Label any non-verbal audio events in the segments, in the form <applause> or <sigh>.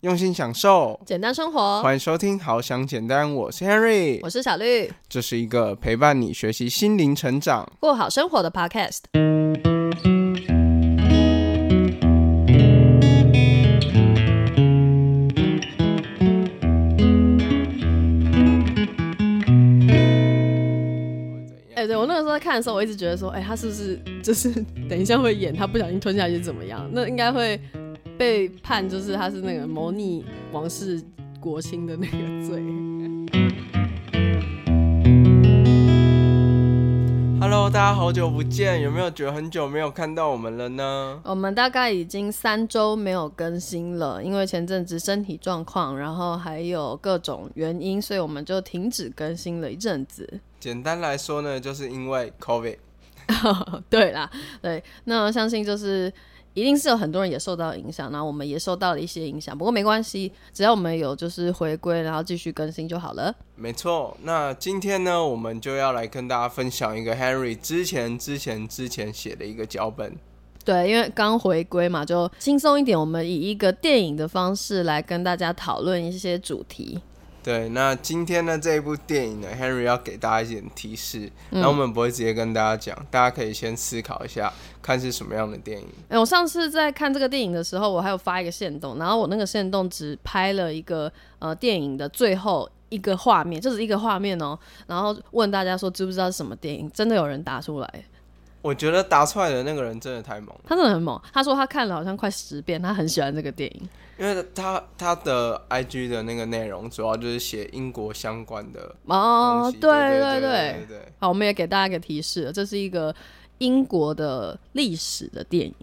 用心享受，简单生活。欢迎收听《好想简单》，我是 Henry，我是小绿，这是一个陪伴你学习心灵成长、过好生活的 Podcast。哎，对我那个时候在看的时候，我一直觉得说，哎，他是不是就是等一下会演他不小心吞下去怎么样？那应该会。被判就是他是那个谋逆王室国亲的那个罪。Hello，大家好久不见，有没有觉得很久没有看到我们了呢？我们大概已经三周没有更新了，因为前阵子身体状况，然后还有各种原因，所以我们就停止更新了一阵子。简单来说呢，就是因为 COVID。<laughs> 对啦，对，那我相信就是。一定是有很多人也受到影响，然后我们也受到了一些影响。不过没关系，只要我们有就是回归，然后继续更新就好了。没错，那今天呢，我们就要来跟大家分享一个 Henry 之前、之前、之前写的一个脚本。对，因为刚回归嘛，就轻松一点。我们以一个电影的方式来跟大家讨论一些主题。对，那今天呢这一部电影呢，Henry 要给大家一点提示，那我们不会直接跟大家讲，大家可以先思考一下，看是什么样的电影。哎，我上次在看这个电影的时候，我还有发一个线动，然后我那个线动只拍了一个呃电影的最后一个画面，就是一个画面哦，然后问大家说知不知道是什么电影，真的有人答出来。我觉得答出来的那个人真的太猛，他真的很猛。他说他看了好像快十遍，他很喜欢这个电影。因为他他的 I G 的那个内容主要就是写英国相关的哦，对对对对。好，我们也给大家一个提示，这是一个英国的历史的电影。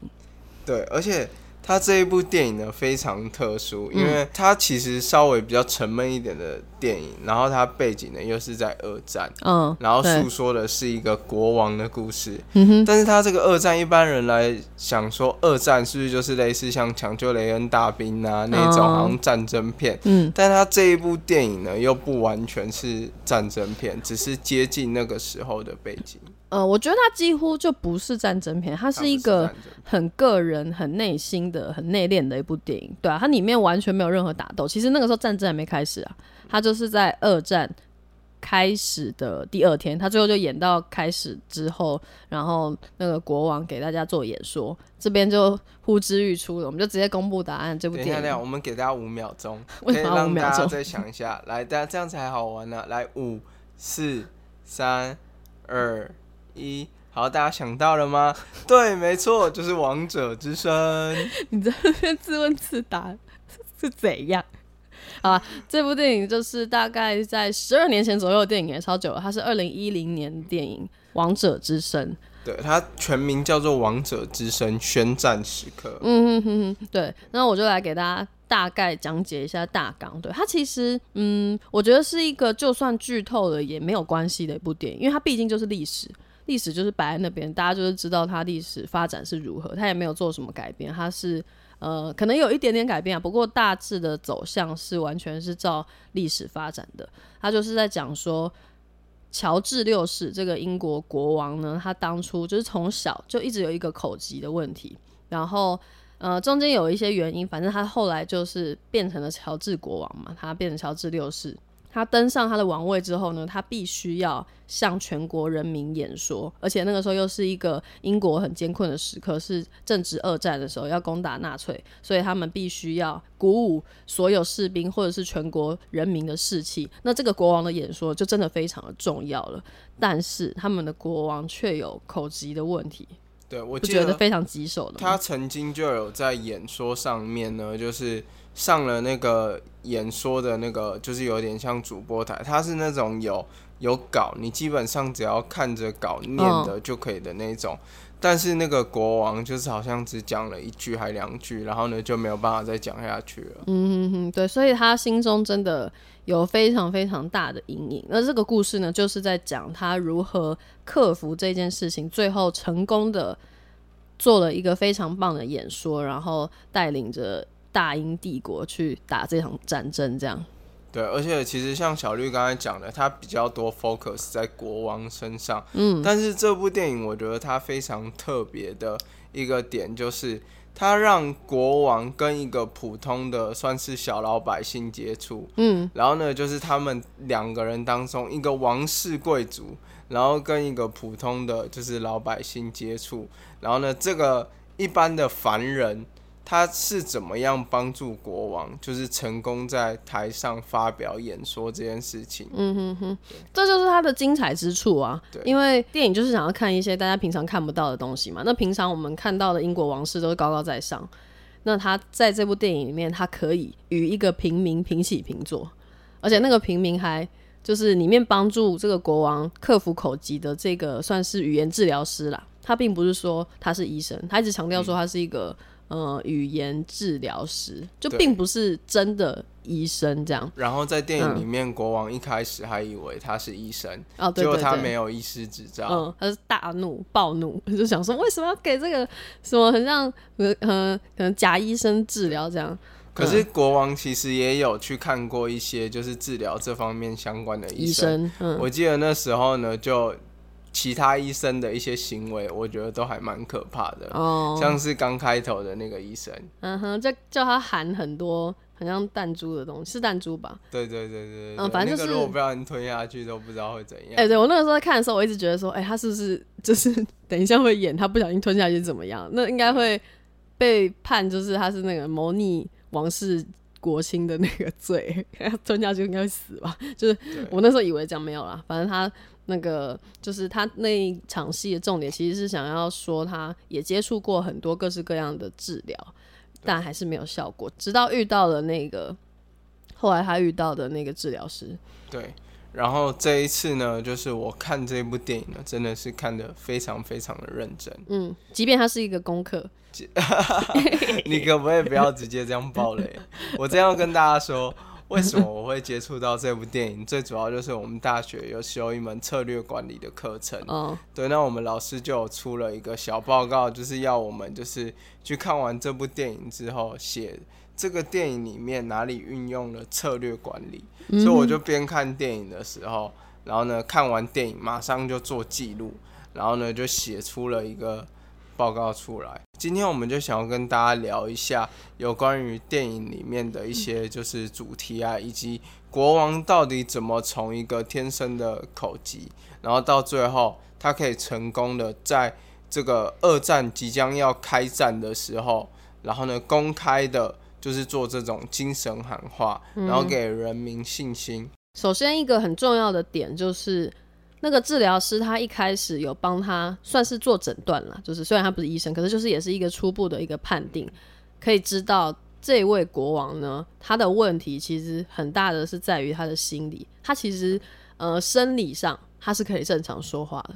对，而且。他这一部电影呢非常特殊，因为它其实稍微比较沉闷一点的电影，然后它背景呢又是在二战，嗯，然后诉说的是一个国王的故事，嗯哼，但是他这个二战一般人来想说，二战是不是就是类似像抢救雷恩大兵啊那种好像战争片，嗯，但他这一部电影呢又不完全是战争片，只是接近那个时候的背景。呃，我觉得它几乎就不是战争片，它是一个很个人、很内心的、很内敛的一部电影，对啊，它里面完全没有任何打斗。其实那个时候战争还没开始啊，它就是在二战开始的第二天，他最后就演到开始之后，然后那个国王给大家做演说，这边就呼之欲出了，我们就直接公布答案。这部电影，我们给大家五秒钟，为什么五秒钟？再想一下，来，大家这样才好玩呢。来，五、四、三、二。一好，大家想到了吗？<laughs> 对，没错，就是《王者之声》。<laughs> 你在那边自问自答是怎样？啊，这部电影就是大概在十二年前左右的电影，也超久了。它是二零一零年电影《王者之声》。对，它全名叫做《王者之声：宣战时刻》。嗯哼哼哼，对。那我就来给大家大概讲解一下大纲。对，它其实，嗯，我觉得是一个就算剧透了也没有关系的一部电影，因为它毕竟就是历史。历史就是摆在那边，大家就是知道它历史发展是如何，它也没有做什么改变，它是呃可能有一点点改变啊，不过大致的走向是完全是照历史发展的。他就是在讲说，乔治六世这个英国国王呢，他当初就是从小就一直有一个口疾的问题，然后呃中间有一些原因，反正他后来就是变成了乔治国王嘛，他变成乔治六世。他登上他的王位之后呢，他必须要向全国人民演说，而且那个时候又是一个英国很艰困的时刻，是正值二战的时候要攻打纳粹，所以他们必须要鼓舞所有士兵或者是全国人民的士气。那这个国王的演说就真的非常的重要了，但是他们的国王却有口疾的问题，对我觉得非常棘手的。他曾经就有在演说上面呢，就是。上了那个演说的那个，就是有点像主播台，他是那种有有稿，你基本上只要看着稿念的就可以的那种。但是那个国王就是好像只讲了一句还两句，然后呢就没有办法再讲下去了。嗯哼哼，对，所以他心中真的有非常非常大的阴影。那这个故事呢，就是在讲他如何克服这件事情，最后成功的做了一个非常棒的演说，然后带领着。大英帝国去打这场战争，这样。对，而且其实像小绿刚才讲的，他比较多 focus 在国王身上。嗯。但是这部电影，我觉得它非常特别的一个点，就是他让国王跟一个普通的算是小老百姓接触，嗯，然后呢，就是他们两个人当中，一个王室贵族，然后跟一个普通的就是老百姓接触，然后呢，这个一般的凡人。他是怎么样帮助国王，就是成功在台上发表演说这件事情？嗯哼哼，这就是他的精彩之处啊！对，因为电影就是想要看一些大家平常看不到的东西嘛。那平常我们看到的英国王室都是高高在上，那他在这部电影里面，他可以与一个平民平起平坐，而且那个平民还就是里面帮助这个国王克服口疾的这个算是语言治疗师啦。他并不是说他是医生，他一直强调说他是一个。呃，语言治疗师就并不是真的医生这样。然后在电影里面，国王一开始还以为他是医生，哦，结果他没有医师执照，嗯，他是大怒暴怒，<laughs> 就想说为什么要给这个什么很像呃可能假医生治疗这样。可是国王其实也有去看过一些就是治疗这方面相关的医生，我记得那时候呢就。其他医生的一些行为，我觉得都还蛮可怕的，哦像是刚开头的那个医生，嗯哼，就叫他含很多很像弹珠的东西，是弹珠吧？对对对对，嗯，反正就是如果不让你吞下去，都不知道会怎样。哎，对我那个时候在看的时候，我一直觉得说，哎，他是不是 <laughs> 就是等一下会演他不小心吞下去怎么样？那应该会被判就是他是那个谋逆王室国亲的那个罪，<laughs> 吞下去应该会死吧？就是我那时候以为这样没有啦，反正他。那个就是他那一场戏的重点，其实是想要说他也接触过很多各式各样的治疗，但还是没有效果。直到遇到了那个，后来他遇到的那个治疗师。对，然后这一次呢，就是我看这部电影呢，真的是看的非常非常的认真。嗯，即便它是一个功课，<laughs> 你可不可以不要直接这样爆雷？我这样跟大家说。为什么我会接触到这部电影？最主要就是我们大学有修一门策略管理的课程。嗯，对，那我们老师就出了一个小报告，就是要我们就是去看完这部电影之后，写这个电影里面哪里运用了策略管理。所以我就边看电影的时候，然后呢看完电影马上就做记录，然后呢就写出了一个。报告出来，今天我们就想要跟大家聊一下有关于电影里面的一些就是主题啊，以及国王到底怎么从一个天生的口疾，然后到最后他可以成功的在这个二战即将要开战的时候，然后呢公开的就是做这种精神喊话，然后给人民信心。首先一个很重要的点就是。那个治疗师他一开始有帮他算是做诊断了，就是虽然他不是医生，可是就是也是一个初步的一个判定，可以知道这位国王呢，他的问题其实很大的是在于他的心理，他其实呃生理上他是可以正常说话的，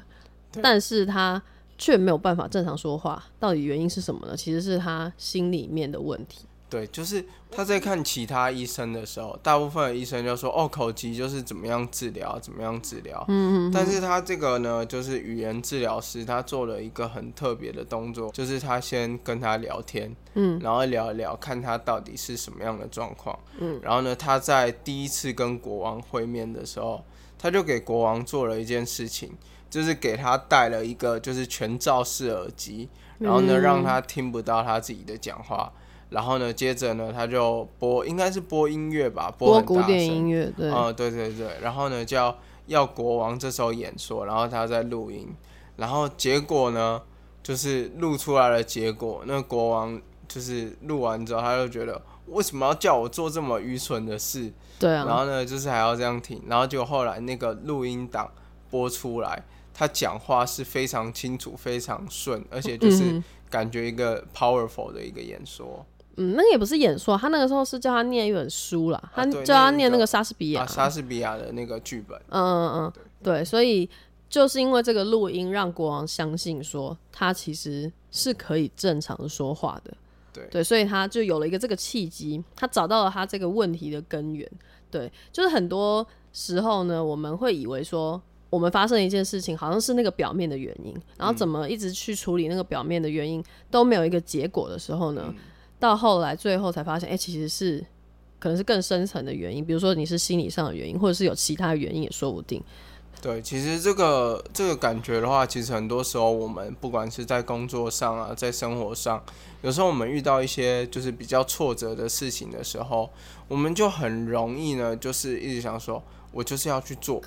但是他却没有办法正常说话，到底原因是什么呢？其实是他心里面的问题。对，就是他在看其他医生的时候，大部分的医生就说：“哦，口疾就是怎么样治疗，怎么样治疗。”嗯嗯。但是他这个呢，就是语言治疗师，他做了一个很特别的动作，就是他先跟他聊天，嗯，然后聊一聊，看他到底是什么样的状况，嗯，然后呢，他在第一次跟国王会面的时候，他就给国王做了一件事情，就是给他戴了一个就是全罩式耳机，然后呢，让他听不到他自己的讲话。然后呢，接着呢，他就播，应该是播音乐吧，播古典音乐，对，啊，对对对。然后呢，叫要国王这时候演说，然后他在录音，然后结果呢，就是录出来的结果，那国王就是录完之后，他就觉得为什么要叫我做这么愚蠢的事？对啊。然后呢，就是还要这样听，然后就后来那个录音档播出来，他讲话是非常清楚、非常顺，而且就是感觉一个 powerful 的一个演说。嗯，那个也不是演说，他那个时候是叫他念一本书啦，他叫他念那个莎士比亚，莎士比亚的那个剧本。嗯嗯嗯，对，所以就是因为这个录音，让国王相信说他其实是可以正常的说话的。对对，所以他就有了一个这个契机，他找到了他这个问题的根源。对，就是很多时候呢，我们会以为说我们发生一件事情，好像是那个表面的原因，然后怎么一直去处理那个表面的原因都没有一个结果的时候呢？到后来，最后才发现，哎，其实是可能是更深层的原因，比如说你是心理上的原因，或者是有其他原因也说不定。对，其实这个这个感觉的话，其实很多时候我们不管是在工作上啊，在生活上，有时候我们遇到一些就是比较挫折的事情的时候，我们就很容易呢，就是一直想说，我就是要去做，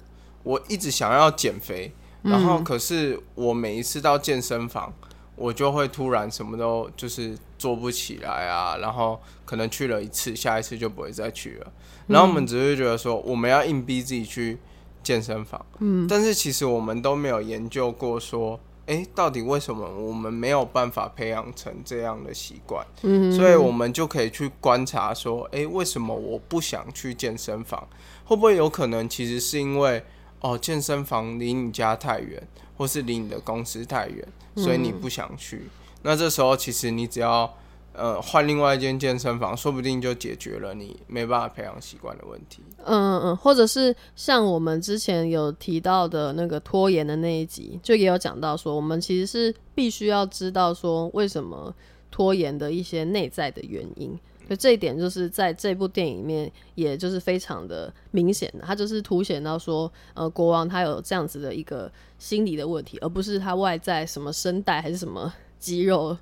我一直想要减肥，然后可是我每一次到健身房。我就会突然什么都就是做不起来啊，然后可能去了一次，下一次就不会再去了。然后我们只是觉得说，我们要硬逼自己去健身房，嗯，但是其实我们都没有研究过说，哎，到底为什么我们没有办法培养成这样的习惯？嗯，所以我们就可以去观察说，哎，为什么我不想去健身房？会不会有可能其实是因为哦，健身房离你家太远？或是离你的公司太远，所以你不想去。那这时候其实你只要呃换另外一间健身房，说不定就解决了你没办法培养习惯的问题。嗯嗯嗯，或者是像我们之前有提到的那个拖延的那一集，就也有讲到说，我们其实是必须要知道说为什么拖延的一些内在的原因。就这一点就是在这部电影里面，也就是非常的明显的，他就是凸显到说，呃，国王他有这样子的一个心理的问题，而不是他外在什么声带还是什么肌肉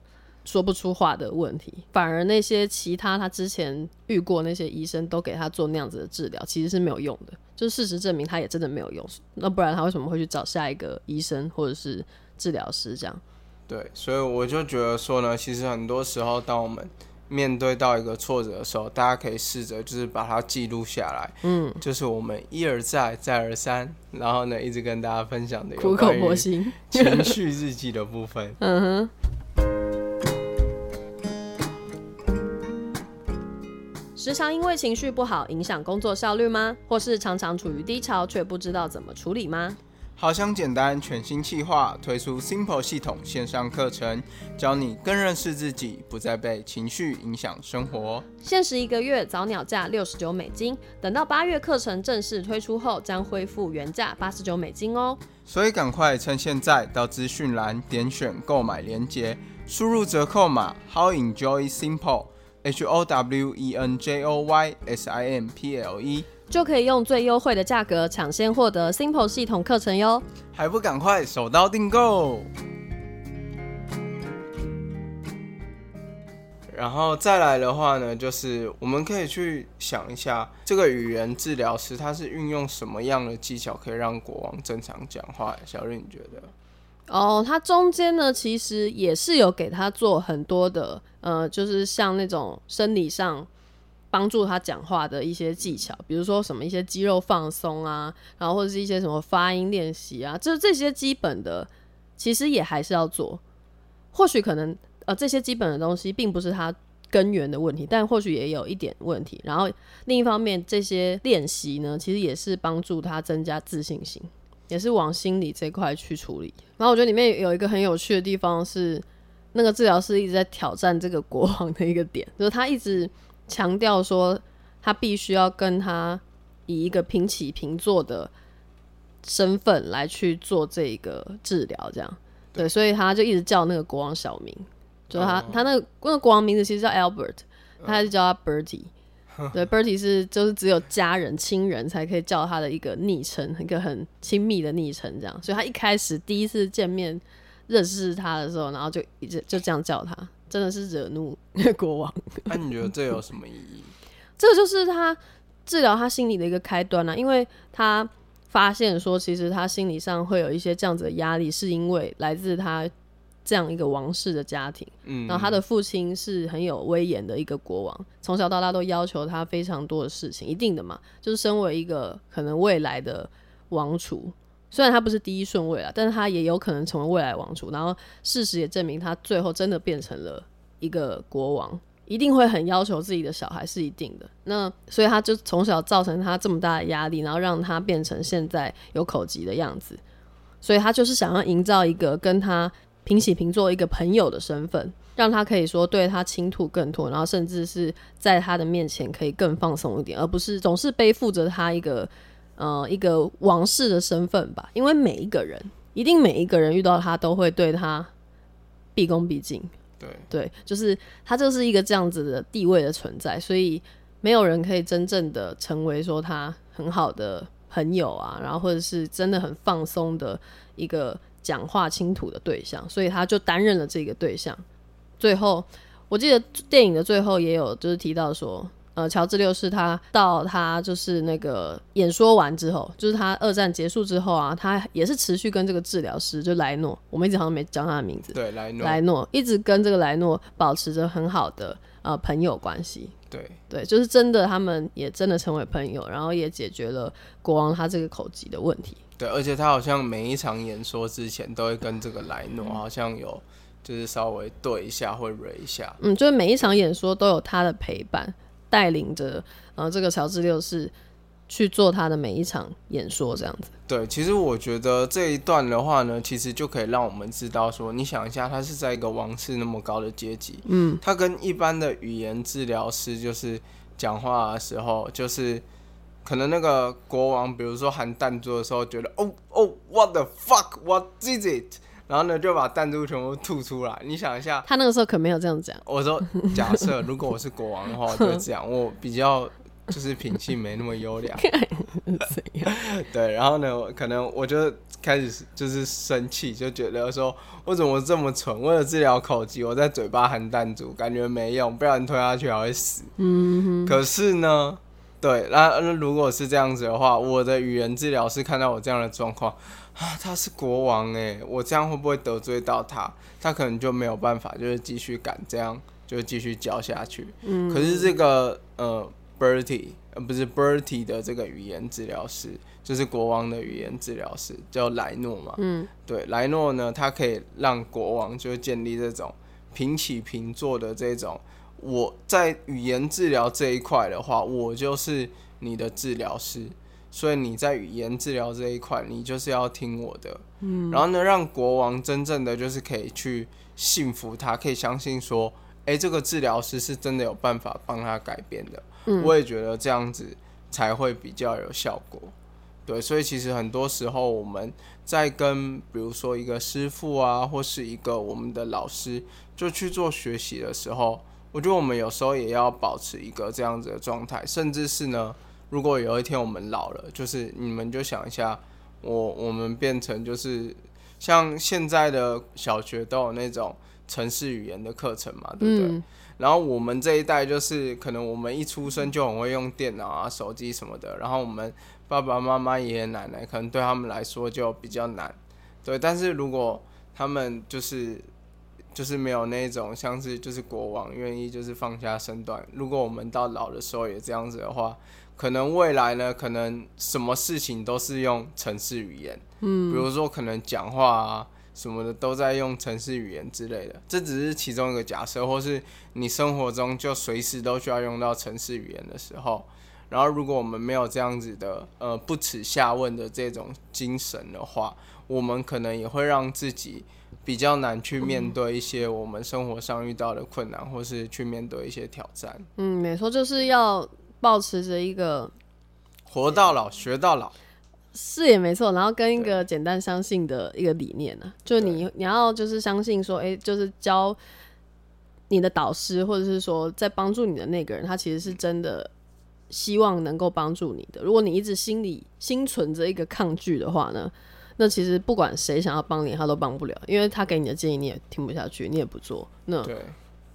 说不出话的问题，反而那些其他他之前遇过那些医生都给他做那样子的治疗，其实是没有用的，就是事实证明他也真的没有用，那不然他为什么会去找下一个医生或者是治疗师这样？对，所以我就觉得说呢，其实很多时候当我们面对到一个挫折的时候，大家可以试着就是把它记录下来，嗯，就是我们一而再再而三，然后呢一直跟大家分享的苦口婆心 <laughs> 情绪日记的部分。嗯哼。时常因为情绪不好影响工作效率吗？或是常常处于低潮却不知道怎么处理吗？好想简单，全新计划推出 Simple 系统线上课程，教你更认识自己，不再被情绪影响生活。限时一个月，早鸟价六十九美金，等到八月课程正式推出后，将恢复原价八十九美金哦。所以赶快趁现在到资讯栏点选购买链接，输入折扣码 How Enjoy Simple H O W E N J O Y S I M P L E。就可以用最优惠的价格抢先获得 Simple 系统课程哟！还不赶快手刀订购！然后再来的话呢，就是我们可以去想一下，这个语言治疗师他是运用什么样的技巧可以让国王正常讲话？小瑞，你觉得？哦，他中间呢，其实也是有给他做很多的，呃，就是像那种生理上。帮助他讲话的一些技巧，比如说什么一些肌肉放松啊，然后或者是一些什么发音练习啊，就是这些基本的，其实也还是要做。或许可能呃这些基本的东西并不是他根源的问题，但或许也有一点问题。然后另一方面，这些练习呢，其实也是帮助他增加自信心，也是往心理这块去处理。然后我觉得里面有一个很有趣的地方是，那个治疗师一直在挑战这个国王的一个点，<laughs> 就是他一直。强调说，他必须要跟他以一个平起平坐的身份来去做这个治疗，这样。对，所以他就一直叫那个国王小名，就他他那个那个国王名字其实叫 Albert，他还是叫他 Bertie，<laughs> 对，Bertie 是就是只有家人亲人才可以叫他的一个昵称，一个很亲密的昵称，这样，所以他一开始第一次见面认识他的时候，然后就一直就这样叫他。真的是惹怒 <laughs> 国王。那你觉得这有什么意义？这就是他治疗他心理的一个开端呢，因为他发现说，其实他心理上会有一些这样子的压力，是因为来自他这样一个王室的家庭。嗯，然后他的父亲是很有威严的一个国王，从小到大都要求他非常多的事情，一定的嘛，就是身为一个可能未来的王储。虽然他不是第一顺位了，但是他也有可能成为未来王储。然后事实也证明，他最后真的变成了一个国王，一定会很要求自己的小孩是一定的。那所以他就从小造成他这么大的压力，然后让他变成现在有口疾的样子。所以他就是想要营造一个跟他平起平坐一个朋友的身份，让他可以说对他倾吐更多，然后甚至是在他的面前可以更放松一点，而不是总是背负着他一个。呃，一个王室的身份吧，因为每一个人，一定每一个人遇到他都会对他毕恭毕敬。对对，就是他就是一个这样子的地位的存在，所以没有人可以真正的成为说他很好的朋友啊，然后或者是真的很放松的一个讲话倾吐的对象，所以他就担任了这个对象。最后，我记得电影的最后也有就是提到说。呃，乔治六世他到他就是那个演说完之后，就是他二战结束之后啊，他也是持续跟这个治疗师就莱诺，我们一直好像没讲他的名字，对莱诺，莱诺一直跟这个莱诺保持着很好的呃朋友关系，对对，就是真的他们也真的成为朋友，然后也解决了国王他这个口疾的问题，对，而且他好像每一场演说之前都会跟这个莱诺好像有就是稍微对一下会蕊一下，嗯，就是每一场演说都有他的陪伴。带领着呃这个乔治六世去做他的每一场演说，这样子。对，其实我觉得这一段的话呢，其实就可以让我们知道说，你想一下，他是在一个王室那么高的阶级，嗯，他跟一般的语言治疗师就是讲话的时候，就是可能那个国王，比如说含弹珠的时候，觉得哦哦，what the fuck，what is it？然后呢，就把弹珠全部吐出来。你想一下，他那个时候可没有这样讲。我说，<laughs> 假设如果我是国王的话，我就这样。我比较就是品性没那么优良。<laughs> <laughs> 对，然后呢，可能我就开始就是生气，就觉得说，我怎么这么蠢？为了治疗口疾，我在嘴巴含弹珠，感觉没用，不然吞下去还会死。嗯。可是呢，对，那那如果是这样子的话，我的语言治疗师看到我这样的状况。啊，他是国王哎，我这样会不会得罪到他？他可能就没有办法，就是继续敢这样，就继续教下去。嗯，可是这个呃，Bertie 呃不是 Bertie 的这个语言治疗师，就是国王的语言治疗师，叫莱诺嘛。嗯，对，莱诺呢，他可以让国王就建立这种平起平坐的这种。我在语言治疗这一块的话，我就是你的治疗师。所以你在语言治疗这一块，你就是要听我的，嗯，然后呢，让国王真正的就是可以去信服他，可以相信说，哎，这个治疗师是真的有办法帮他改变的。嗯，我也觉得这样子才会比较有效果。对，所以其实很多时候我们在跟比如说一个师傅啊，或是一个我们的老师，就去做学习的时候，我觉得我们有时候也要保持一个这样子的状态，甚至是呢。如果有一天我们老了，就是你们就想一下，我我们变成就是像现在的小学都有那种城市语言的课程嘛，对不对？然后我们这一代就是可能我们一出生就很会用电脑啊、手机什么的，然后我们爸爸妈妈、爷爷奶奶可能对他们来说就比较难，对。但是如果他们就是就是没有那种像是就是国王愿意就是放下身段，如果我们到老的时候也这样子的话。可能未来呢，可能什么事情都是用城市语言，嗯，比如说可能讲话啊什么的都在用城市语言之类的，这只是其中一个假设，或是你生活中就随时都需要用到城市语言的时候，然后如果我们没有这样子的呃不耻下问的这种精神的话，我们可能也会让自己比较难去面对一些我们生活上遇到的困难，或是去面对一些挑战。嗯，没错，就是要。保持着一个活到老学到老是也没错，然后跟一个简单相信的一个理念呢，就你你要就是相信说，哎，就是教你的导师或者是说在帮助你的那个人，他其实是真的希望能够帮助你的。如果你一直心里心存着一个抗拒的话呢，那其实不管谁想要帮你，他都帮不了，因为他给你的建议你也听不下去，你也不做，那对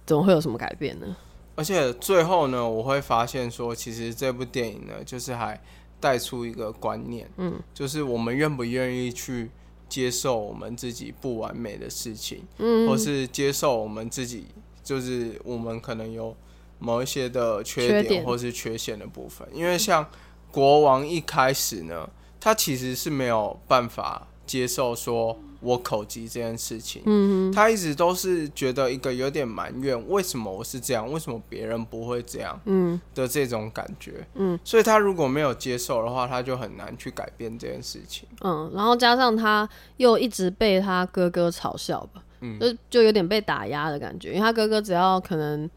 怎么会有什么改变呢？而且最后呢，我会发现说，其实这部电影呢，就是还带出一个观念，嗯，就是我们愿不愿意去接受我们自己不完美的事情，嗯，或是接受我们自己，就是我们可能有某一些的缺点或是缺陷的部分。因为像国王一开始呢，他其实是没有办法接受说。我口疾这件事情，嗯，他一直都是觉得一个有点埋怨，为什么我是这样，为什么别人不会这样，嗯。的这种感觉，嗯，所以他如果没有接受的话，他就很难去改变这件事情，嗯，然后加上他又一直被他哥哥嘲笑吧，嗯，就就有点被打压的感觉，因为他哥哥只要可能，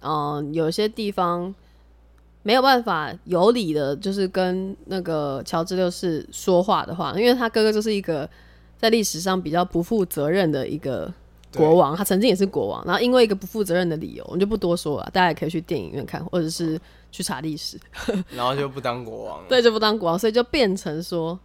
嗯，有些地方没有办法有理的，就是跟那个乔治六世说话的话，因为他哥哥就是一个。在历史上比较不负责任的一个国王，他曾经也是国王，然后因为一个不负责任的理由，我们就不多说了，大家也可以去电影院看，或者是去查历史，<laughs> 然后就不当国王了。对，就不当国王，所以就变成说，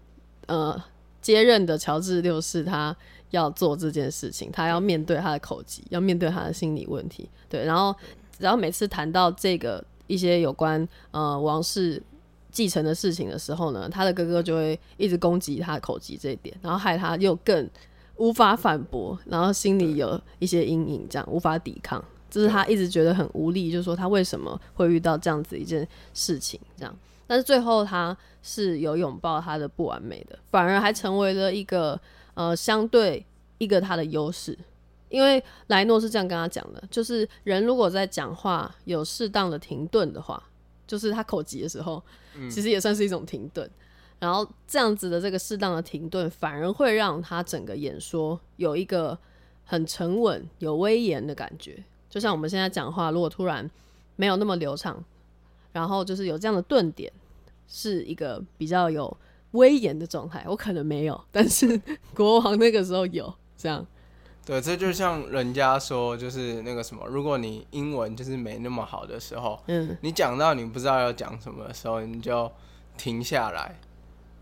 呃，接任的乔治六世他要做这件事情，他要面对他的口疾，要面对他的心理问题，对，然后，然后每次谈到这个一些有关呃王室继承的事情的时候呢，他的哥哥就会一直攻击他的口疾这一点，然后害他又更。无法反驳，然后心里有一些阴影，这样无法抵抗，这是他一直觉得很无力，就是说他为什么会遇到这样子一件事情，这样。但是最后他是有拥抱他的不完美的，反而还成为了一个呃相对一个他的优势，因为莱诺是这样跟他讲的，就是人如果在讲话有适当的停顿的话，就是他口急的时候，<laughs> 其实也算是一种停顿。然后这样子的这个适当的停顿，反而会让他整个演说有一个很沉稳、有威严的感觉。就像我们现在讲话，如果突然没有那么流畅，然后就是有这样的顿点，是一个比较有威严的状态。我可能没有，但是 <laughs> 国王那个时候有这样。对，这就像人家说，就是那个什么，如果你英文就是没那么好的时候，嗯，你讲到你不知道要讲什么的时候，你就停下来。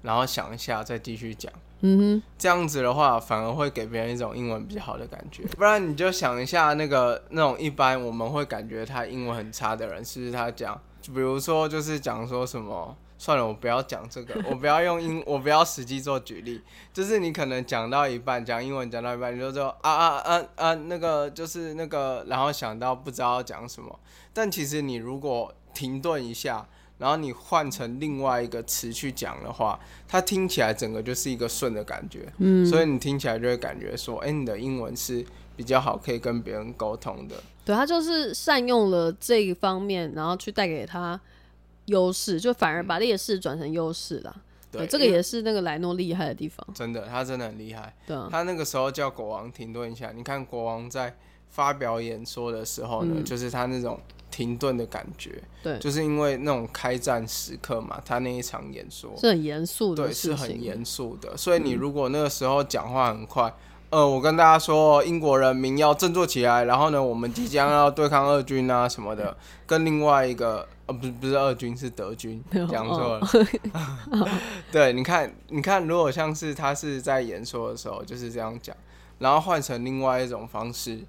然后想一下，再继续讲。嗯哼，这样子的话，反而会给别人一种英文比较好的感觉。不然你就想一下，那个那种一般我们会感觉他英文很差的人，是不是他讲，就比如说就是讲说什么，算了，我不要讲这个，<laughs> 我不要用英，我不要实际做举例。就是你可能讲到一半，讲英文讲到一半，你就说啊啊啊啊，那个就是那个，然后想到不知道要讲什么。但其实你如果停顿一下。然后你换成另外一个词去讲的话，它听起来整个就是一个顺的感觉，嗯，所以你听起来就会感觉说，哎，你的英文是比较好，可以跟别人沟通的。对他就是善用了这一方面，然后去带给他优势，就反而把劣势转成优势了。对，这个也是那个莱诺厉害的地方。真的，他真的很厉害。对，他那个时候叫国王停顿一下，你看国王在发表演说的时候呢，就是他那种。停顿的感觉，对，就是因为那种开战时刻嘛，他那一场演说是很严肃的，对，是很严肃的。所以你如果那个时候讲话很快，呃，我跟大家说，英国人民要振作起来，然后呢，我们即将要对抗俄军啊什么的，跟另外一个呃，不是不是俄军是德军，<laughs> 讲错了。<laughs> 对，你看，你看，如果像是他是在演说的时候就是这样讲，然后换成另外一种方式，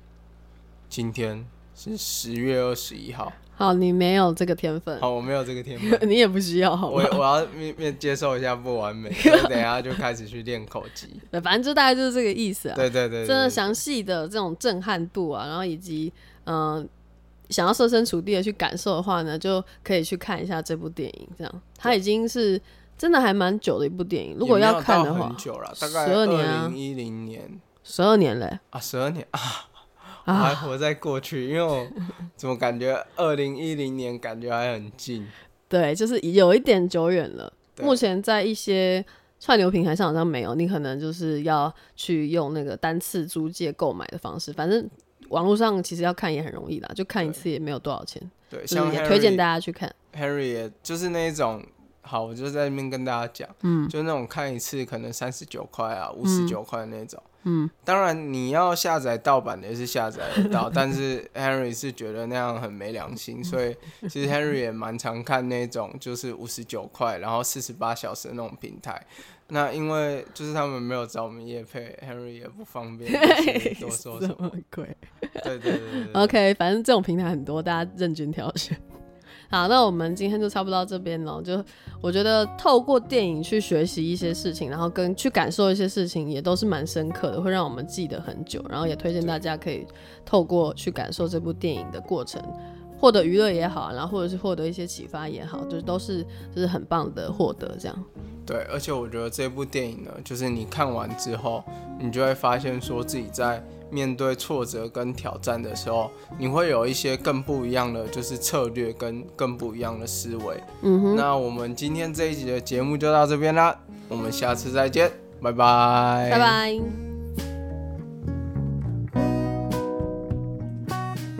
今天。是十月二十一号。好，你没有这个天分。好，我没有这个天分。<laughs> 你也不需要，好我我要面面接受一下不完美，<laughs> 等下就开始去练口技。对，反正就大概就是这个意思啊。对对对。真的详细的这种震撼度啊，然后以及嗯，想要设身处地的去感受的话呢，就可以去看一下这部电影。这样，它已经是真的还蛮久的一部电影。如果要看的话，很久了，大概十二年啊，一零年，十二年嘞啊，十二年啊。还活在过去，因为我怎么感觉二零一零年感觉还很近？<laughs> 对，就是有一点久远了。目前在一些串流平台上好像没有，你可能就是要去用那个单次租借购买的方式。反正网络上其实要看也很容易啦，就看一次也没有多少钱。对，推荐大家去看。Harry 也就是那一种，好，我就在那边跟大家讲，嗯，就那种看一次可能三十九块啊，五十九块那种。嗯，当然你要下载盗版的也是下载得到，<laughs> 但是 Henry 是觉得那样很没良心，所以其实 Henry 也蛮常看那种就是五十九块，然后四十八小时的那种平台。那因为就是他们没有找我们叶配，Henry 也不方便多说什么。<laughs> 鬼。对对对对。OK，反正这种平台很多，大家任君挑选。好，那我们今天就差不多到这边了。就我觉得透过电影去学习一些事情，然后跟去感受一些事情，也都是蛮深刻的，会让我们记得很久。然后也推荐大家可以透过去感受这部电影的过程，获得娱乐也好，然后或者是获得一些启发也好，就是都是就是很棒的获得这样。对，而且我觉得这部电影呢，就是你看完之后，你就会发现说自己在。面对挫折跟挑战的时候，你会有一些更不一样的就是策略跟更不一样的思维。嗯哼，那我们今天这一集的节目就到这边啦，我们下次再见，拜拜，拜拜。